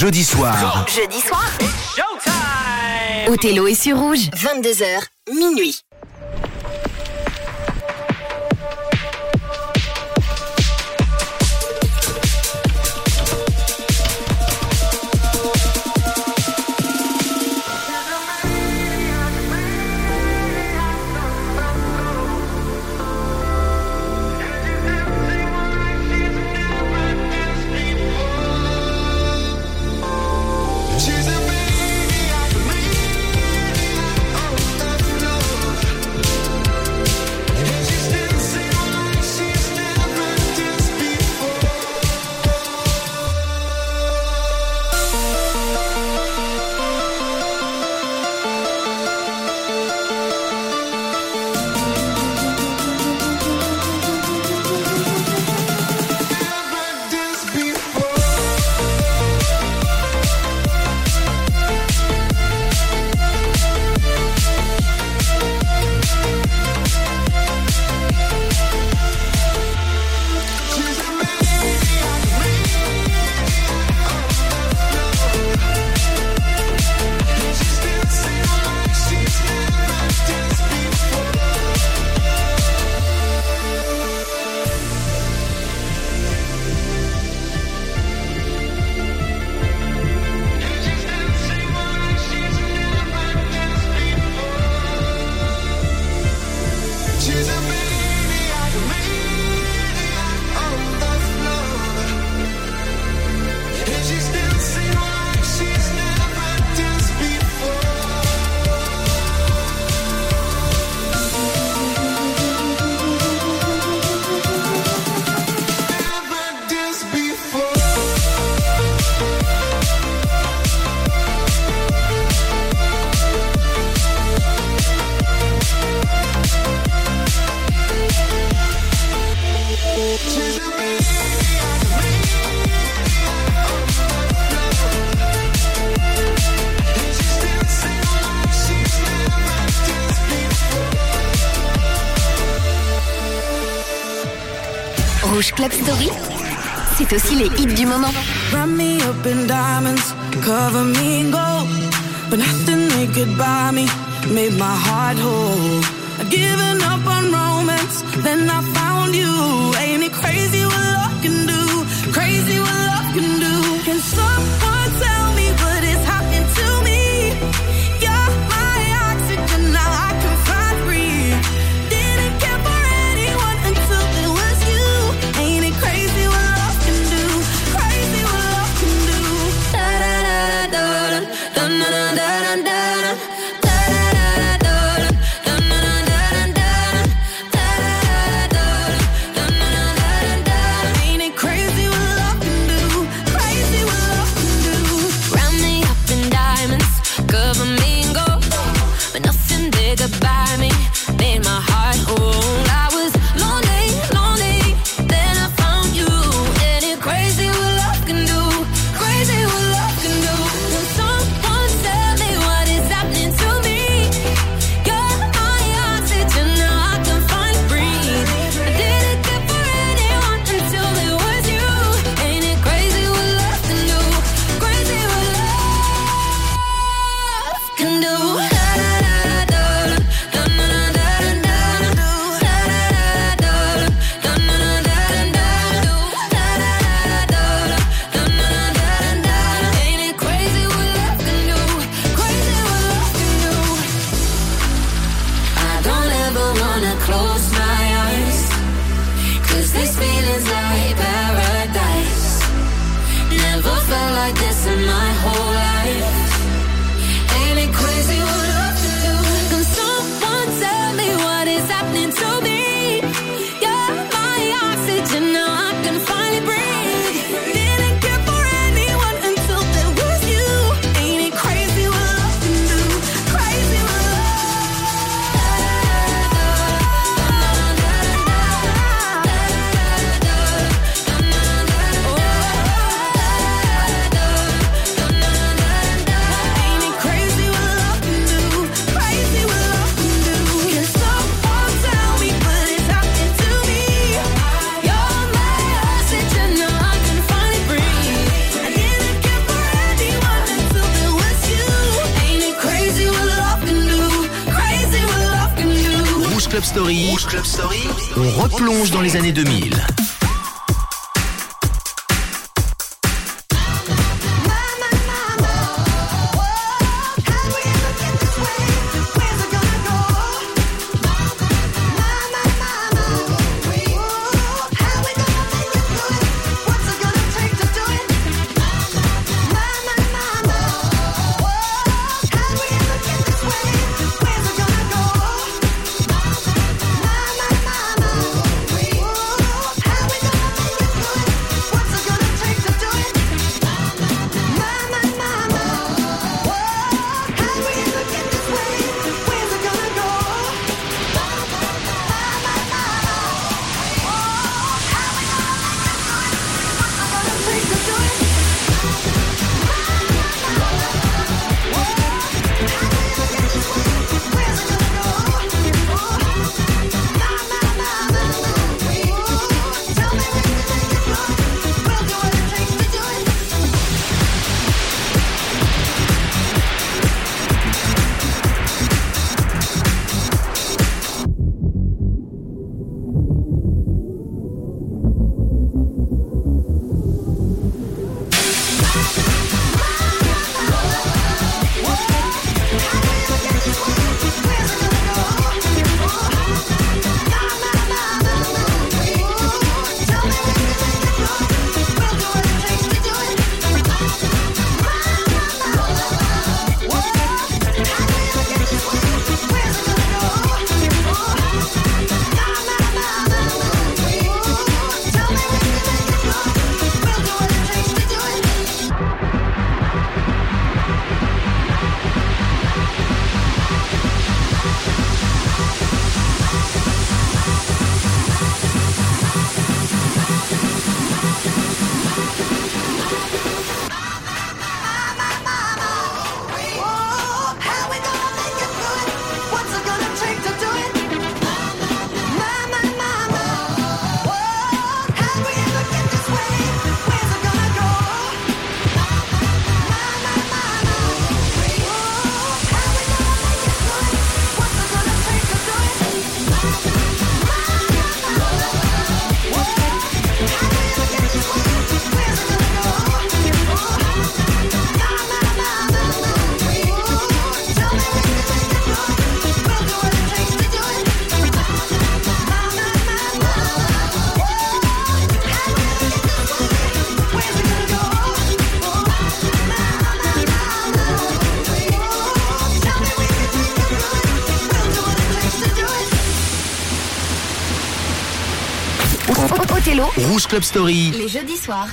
jeudi soir. Jeudi soir. Showtime. Othello est sur rouge. 22h, minuit. Run me up in diamonds, cover me in gold. But nothing they could buy me made my heart whole. I've given up on romance, then I found you. Ain't it crazy Rouge Club Story. Les jeudis soirs.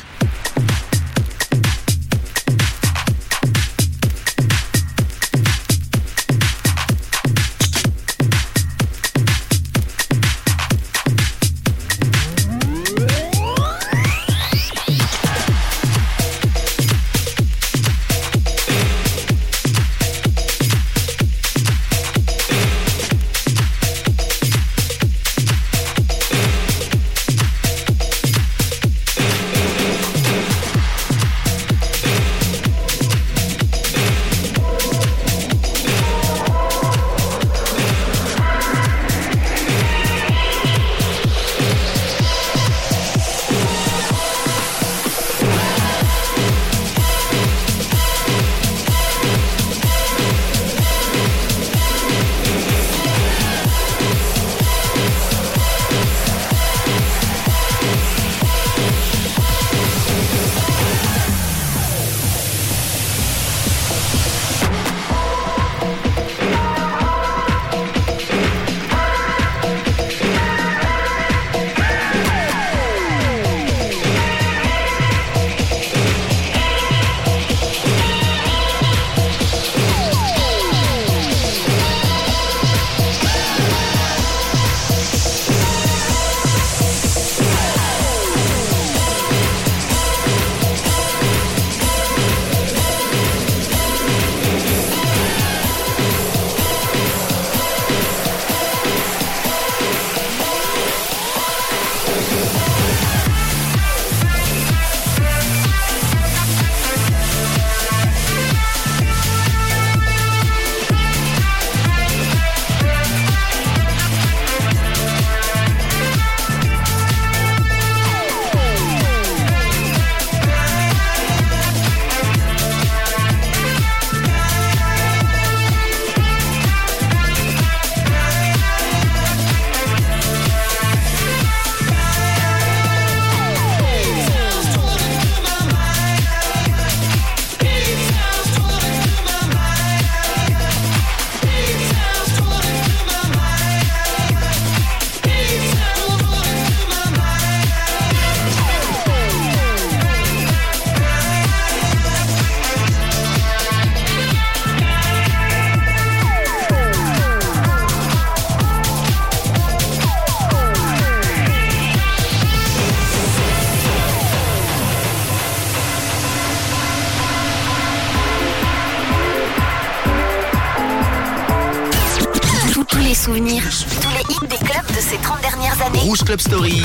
Club Story.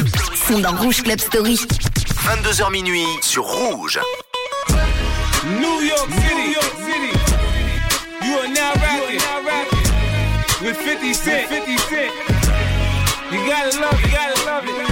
Sont dans Rouge Club Story. 22h minuit sur Rouge. New York City. New York City. You are now rapping, with 50 Cent. 50 Cent. You gotta love it, you gotta love it.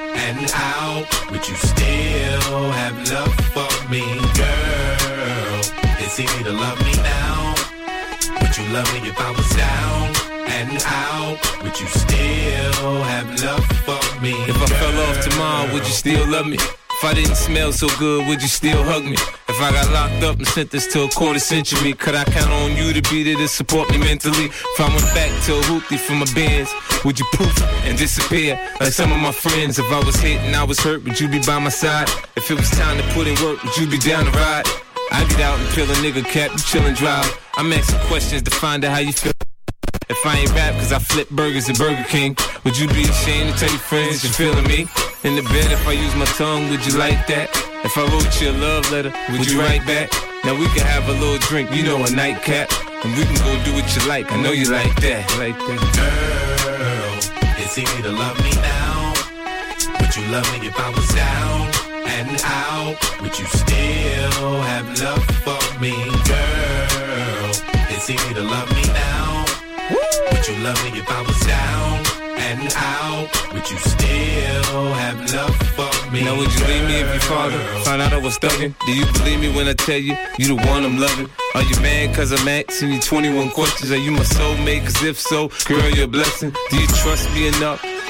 And out, would you still have love for me, girl? It's easy to love me now. Would you love me if I was down and out? Would you still have love for me? If I fell off tomorrow, would you still love me? If I didn't smell so good, would you still hug me? If I got locked up and sentenced to a quarter century, could I count on you to be there to support me mentally? If I went back to a for my bands, would you poof and disappear like some of my friends? If I was hit and I was hurt, would you be by my side? If it was time to put in work, would you be down to ride? I get out and kill a nigga cap, you chillin' drive. I'm asking questions to find out how you feel. If I ain't rap cause I flip burgers at Burger King, would you be ashamed to tell your friends you're feeling me? In the bed, if I use my tongue, would you like that? If I wrote you a love letter, would, would you write back? Now we can have a little drink, you know, a nightcap. And we can go do what you like, I know you like that. Like that. Girl, it's easy to love me now. Would you love me if I was down and out? Would you still have love for me? Girl, it's easy to love me now. Would you love me if I was down and out? Would you still have love for me? Now would you leave me if your father found out I was thugging? Do you believe me when I tell you you the one I'm loving? Are you mad cause I'm asking you 21 questions? Are you my soulmate? Cause if so, girl, you're a blessing. Do you trust me enough?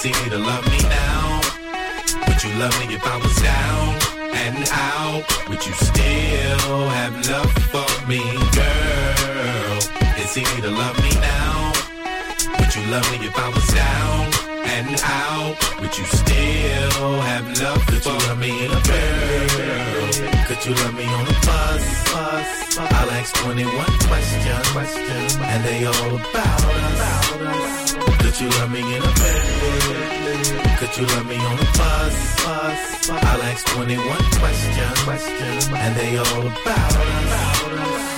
It's easy to love me now. Would you love me if I was down and out? Would you still have love for me? Girl, it's easy to love me now. Would you love me if I was down? and out. Would you still have love Could you love me in a girl? Could you love me on a bus? bus? I'll ask 21 questions, questions, and they all about us. Could you love me in a bed? Could you love me on a bus? I'll ask 21 questions, questions, and they all about us.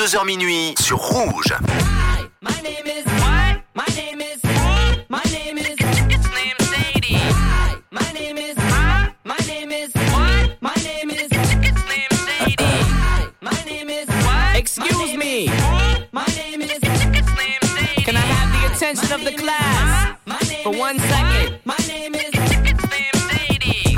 22h minuit sur Rouge. Excuse me. Can I have the attention of the class for one second? My name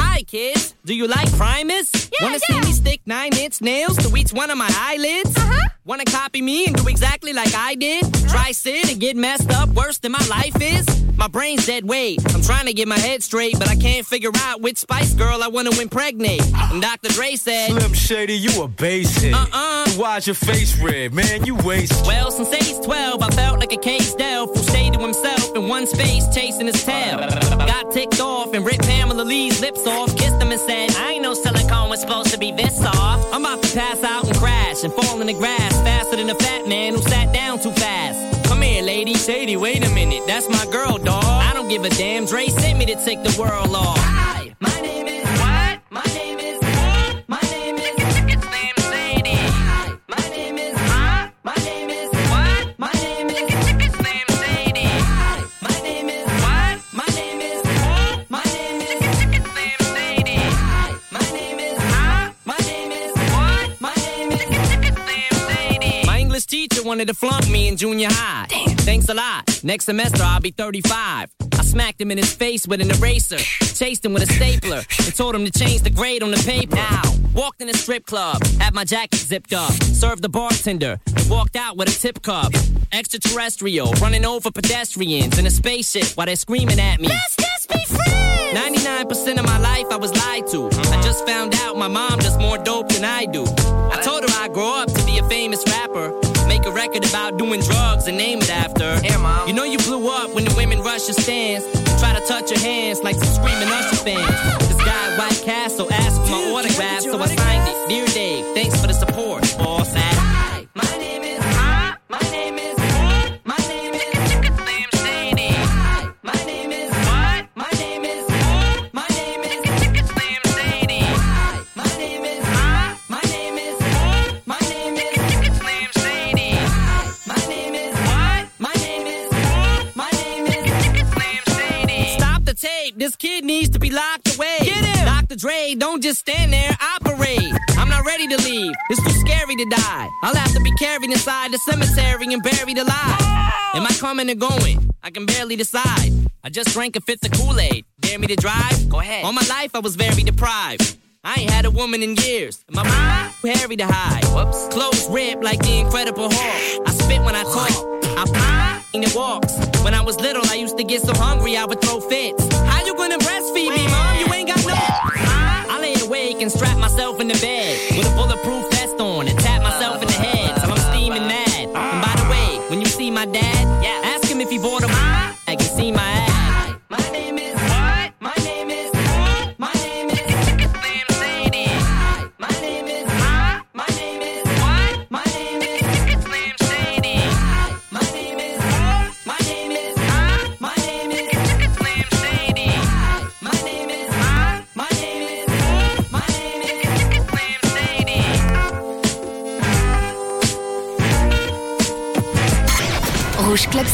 Hi, kids. Do you like Primus? Yeah, Wanna yeah. see me stick nine inch nails to each one of my eyelids? Uh-huh. Wanna copy me and do exactly like I did? Try sit and get messed up worse than my life is? My brain's dead weight. I'm trying to get my head straight, but I can't figure out which Spice Girl I wanna impregnate. And Dr. Dre said, Slim Shady, you a basic. Uh-uh. Why's your face red, man? You waste. Well, since age 12, I felt like a caged elf who stayed to himself in one space chasing his tail. Got ticked off and ripped Pamela Lee's lips off, kissed him and said, I ain't no silicone was supposed to be this soft. I'm about to pass out and fall in the grass faster than a fat man who sat down too fast. Come here, lady. Shady, wait a minute. That's my girl, dog. I don't give a damn. Dre sent me to take the world off. Hi, my name is wanted to flunk me in junior high. Damn. Thanks a lot. Next semester I'll be 35. I smacked him in his face with an eraser, chased him with a stapler, and told him to change the grade on the paper. Now, walked in a strip club, had my jacket zipped up, served the bartender, and walked out with a tip cup. Extraterrestrial, running over pedestrians in a spaceship while they're screaming at me. Let's just be friends. 99% of my life I was lied to. I just found out my mom does more dope than I do. I told her I'd grow up to be a famous rapper. Record about doing drugs and name it after. Hey, mom. You know you blew up when the women rush your stands. and Try to touch your hands like some screaming Usher fans. This guy White Castle asked for my autograph, so I signed it. Dear Dave, thanks for the support, boss. Don't just stand there. Operate. I'm not ready to leave. It's too scary to die. I'll have to be carried inside the cemetery and buried alive. Am I coming or going? I can barely decide. I just drank a fifth of Kool-Aid. Dare me to drive? Go ahead. All my life I was very deprived. I ain't had a woman in years. And my mind too hairy to hide. Whoops. Clothes ripped like the Incredible Hulk. I spit when I talk. I in it walks. When I was little, I used to get so hungry I would throw fits. How you gonna and strap myself in the bed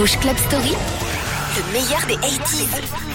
Rouge Club Story, le meilleur des 80s.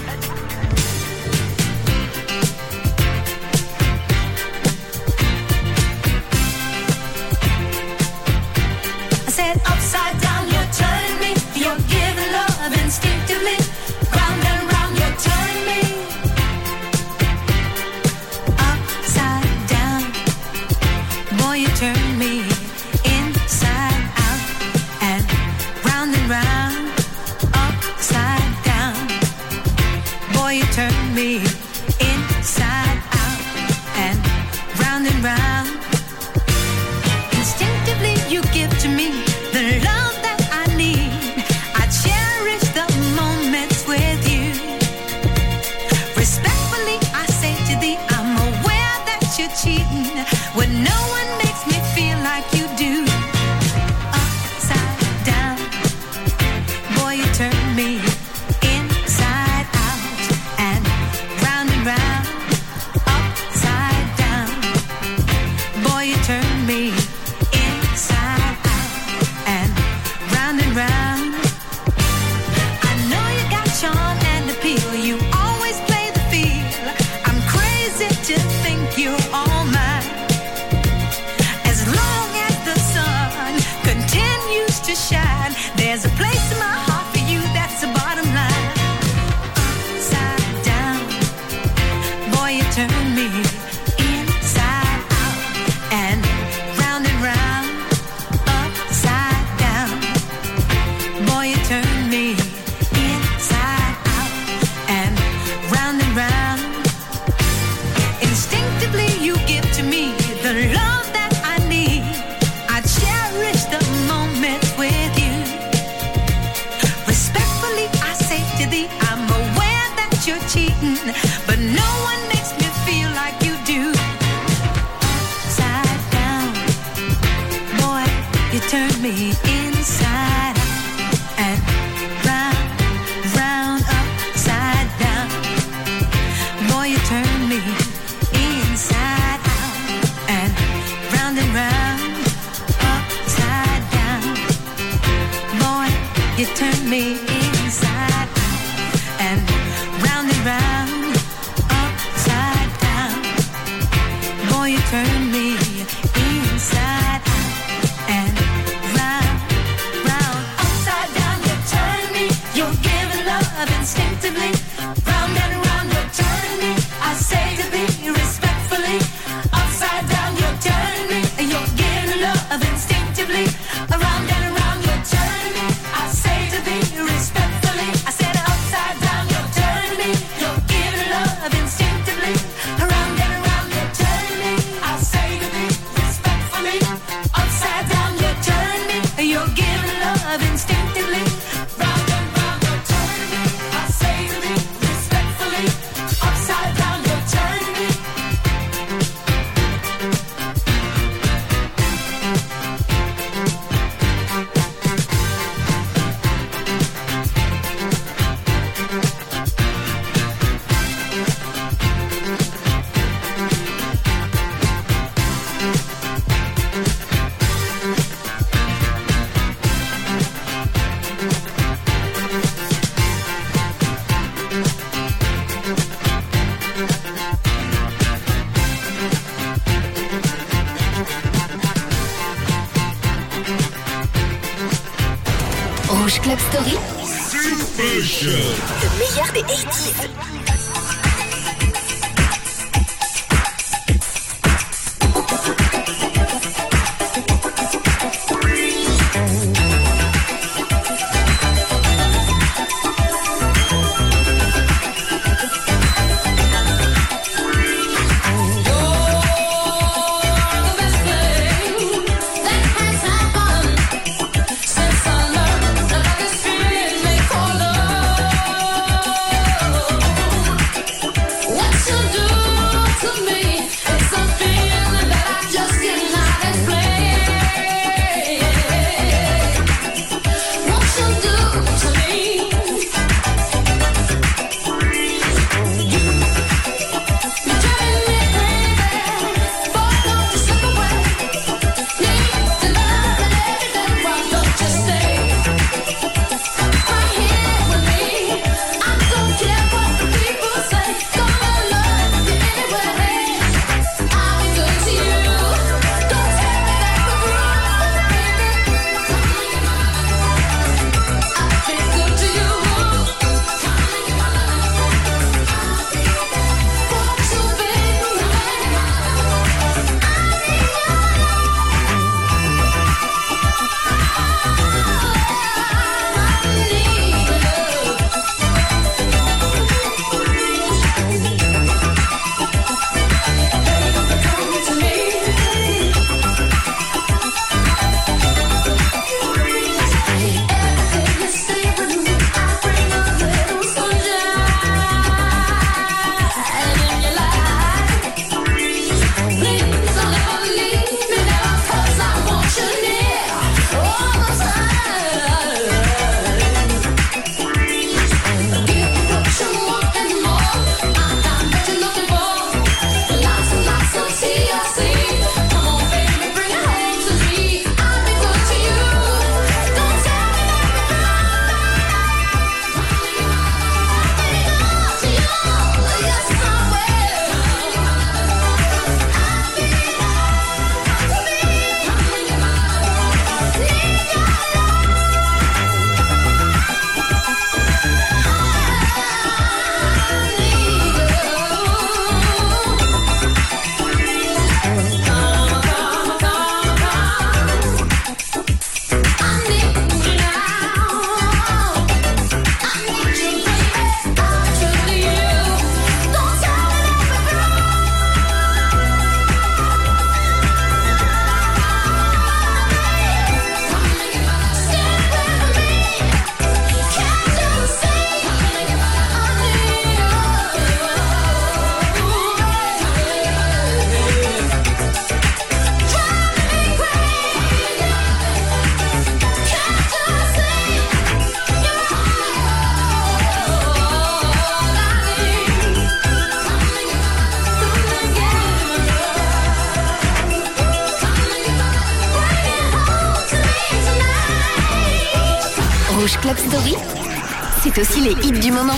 C'est aussi les hits du moment.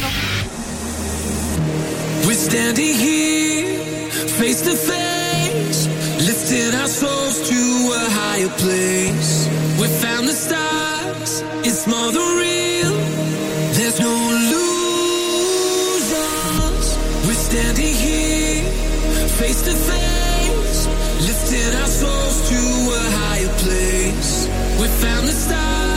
We're standing here, face to face, lifting our souls to a higher place. We found the stars, it's more than real. There's no losers. We're standing here, face to face, lifting our souls to a higher place. We found the stars.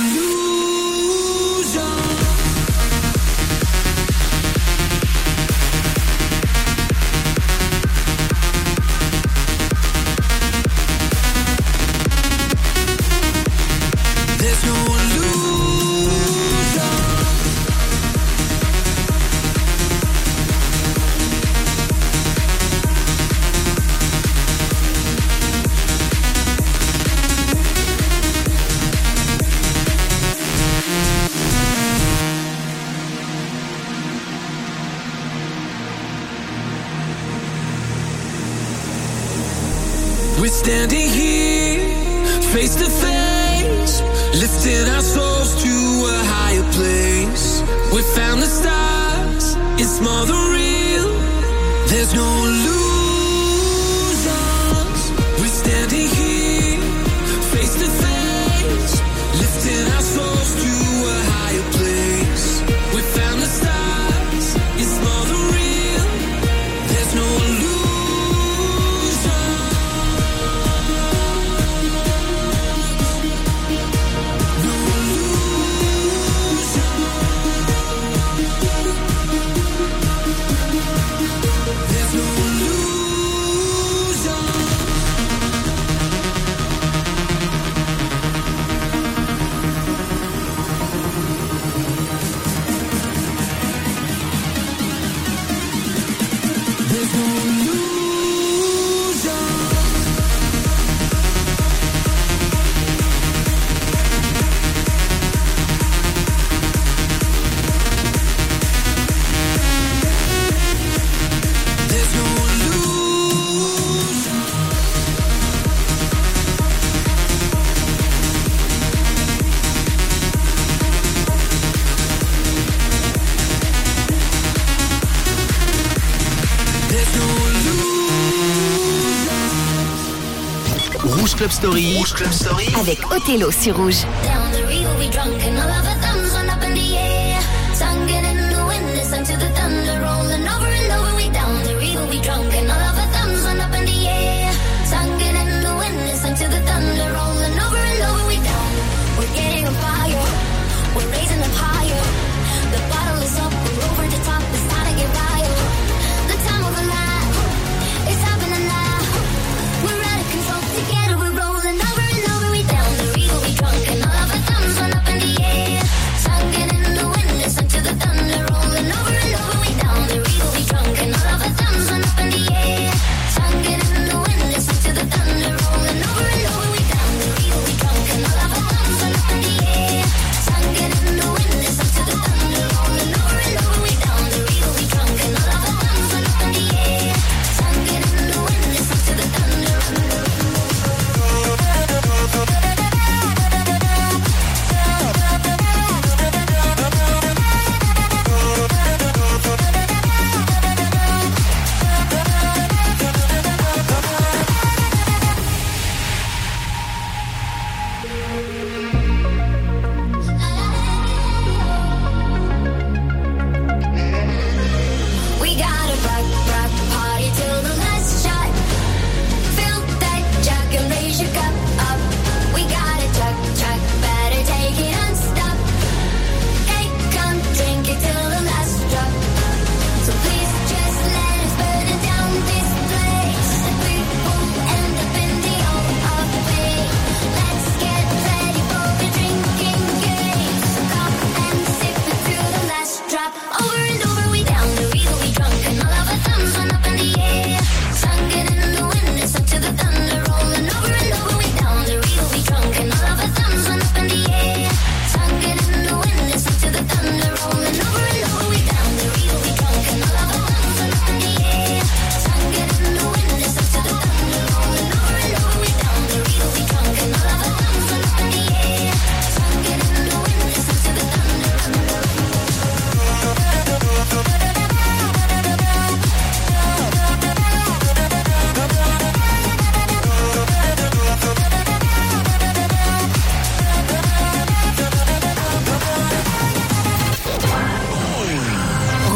Story. Rouge Club Story. Avec Othello sur Rouge.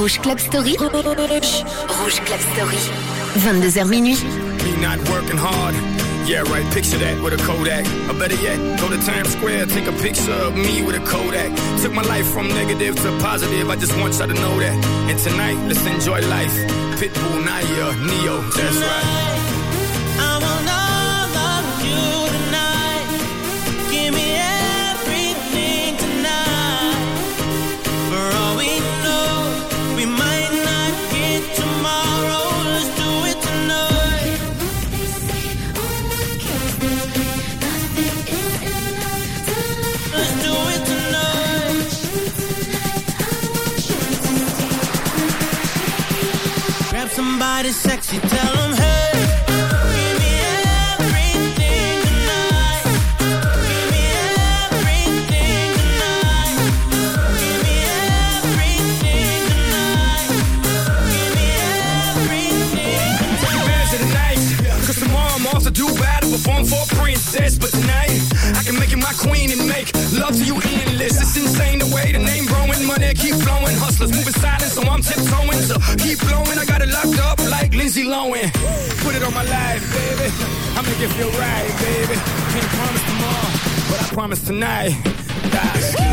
Rouge Club Story. Rouge Club Story. 22h minuit. He not working hard. Yeah, right, picture that with a Kodak. Or better yet, go to Times Square, take a picture of me with a Kodak. Took my life from negative to positive, I just want y'all to know that. And tonight, let's enjoy life. Pitbull, Nayer, Ne-Yo, that's right. that is sexy, tell them hey. keep flowing. Hustlers moving silent, so I'm tiptoeing. So keep blowing, I got it locked up like Lindsay Lohan. Put it on my life, baby. I make it feel right, baby. Can't promise tomorrow, but I promise tonight. Die.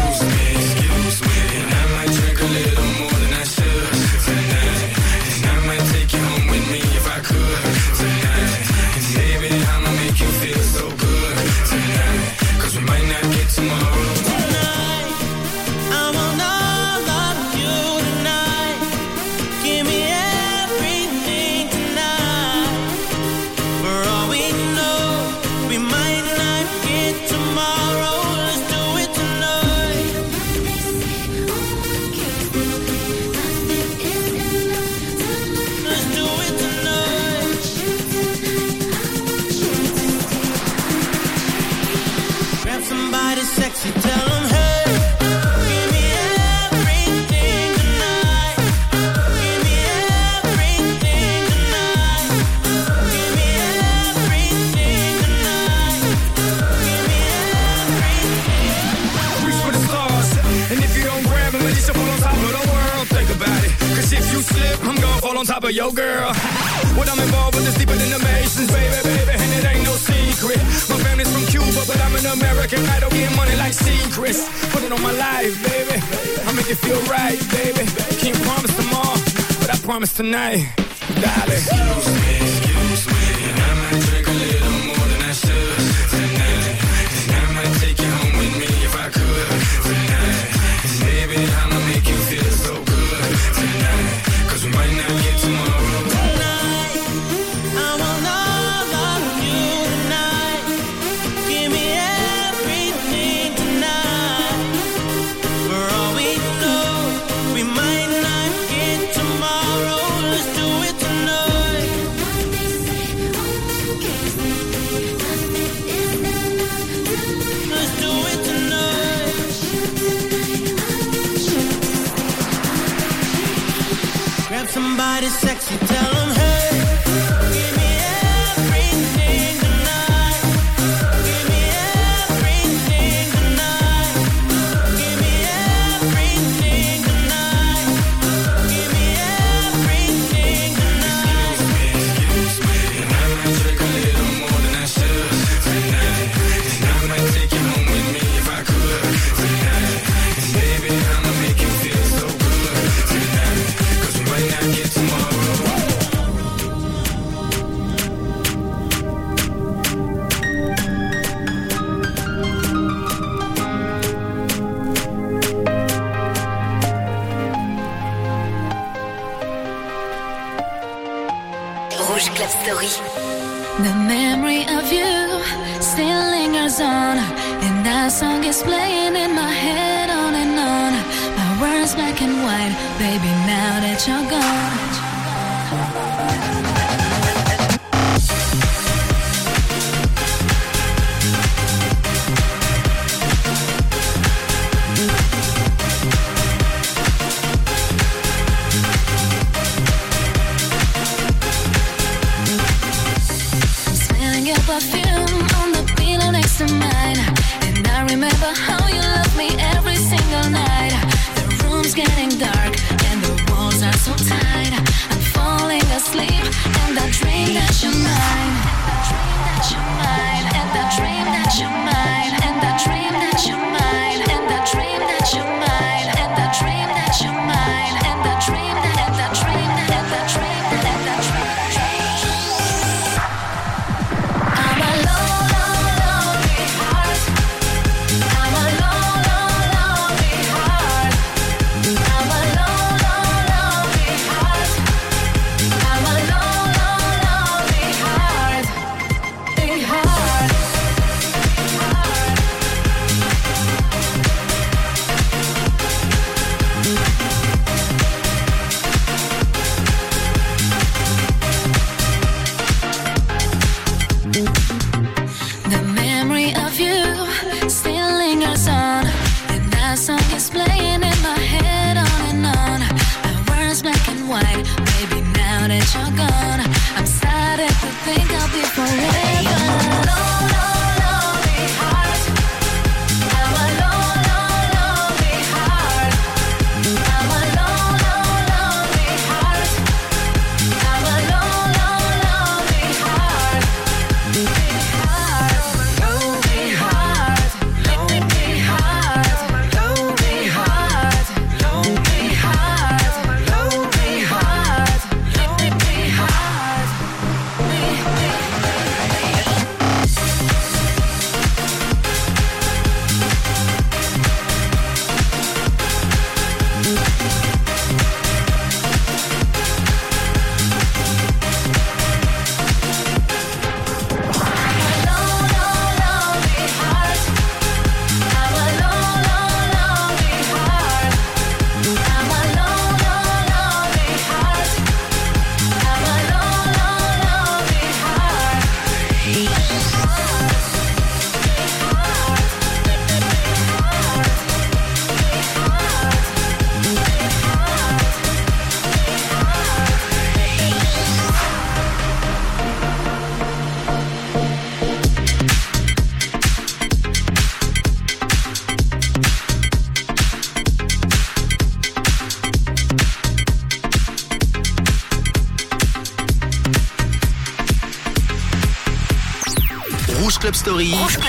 Rouge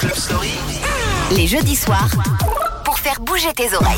Club Story. Les jeudis soirs, pour faire bouger tes oreilles.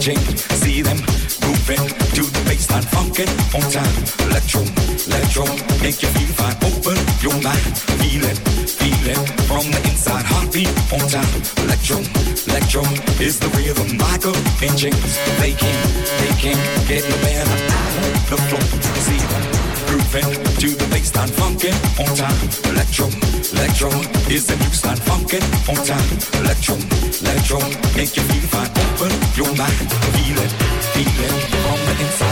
watching, see them moving to the baseline, funkin' on time. Electro, electro, make you feel fine. Open your mind, feel it, feel it from the inside. Heartbeat on time. Electro, electro is the rhythm. Michael and James, they can't, they can't get no better. The floor, see them grooving to the baseline, funkin' on time. Electro, electro is the new style, funkin' on time. Electro, electro, make you feel fine. You body. Feel it, feel it from the inside.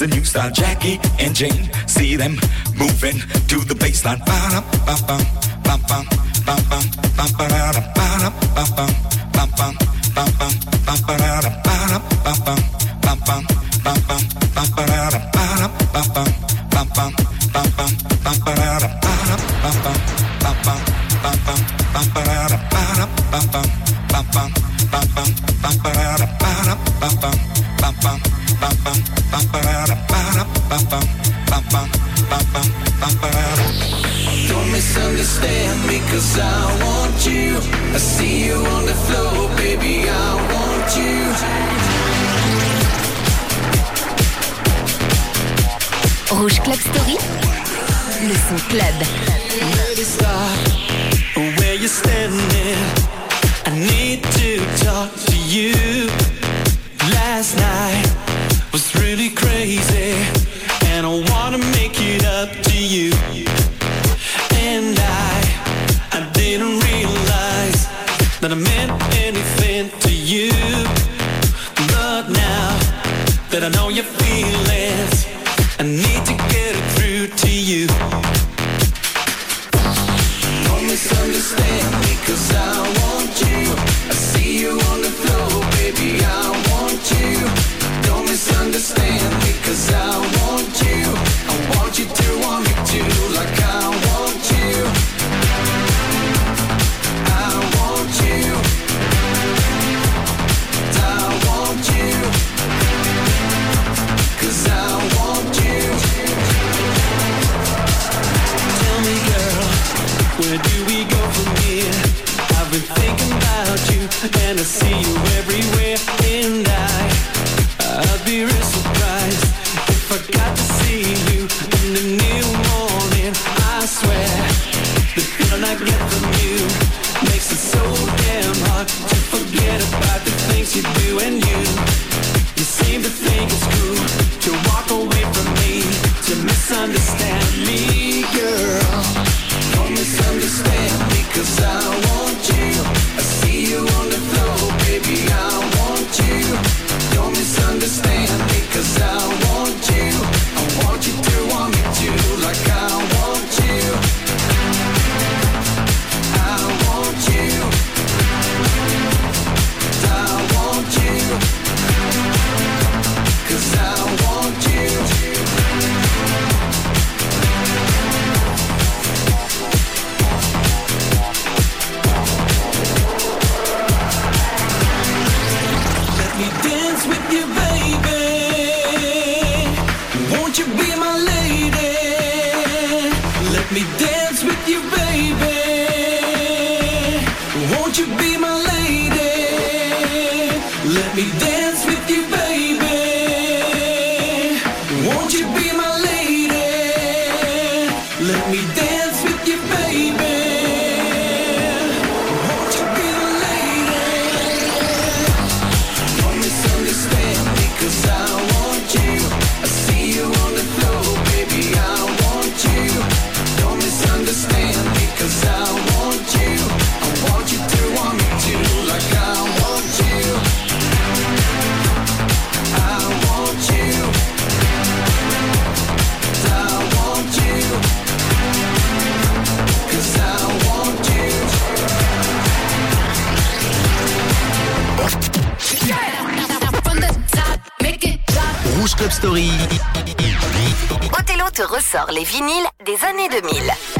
the new style. Jackie and Jane, see them moving to the baseline. understand me. Story. Othello te ressort les vinyles des années 2000.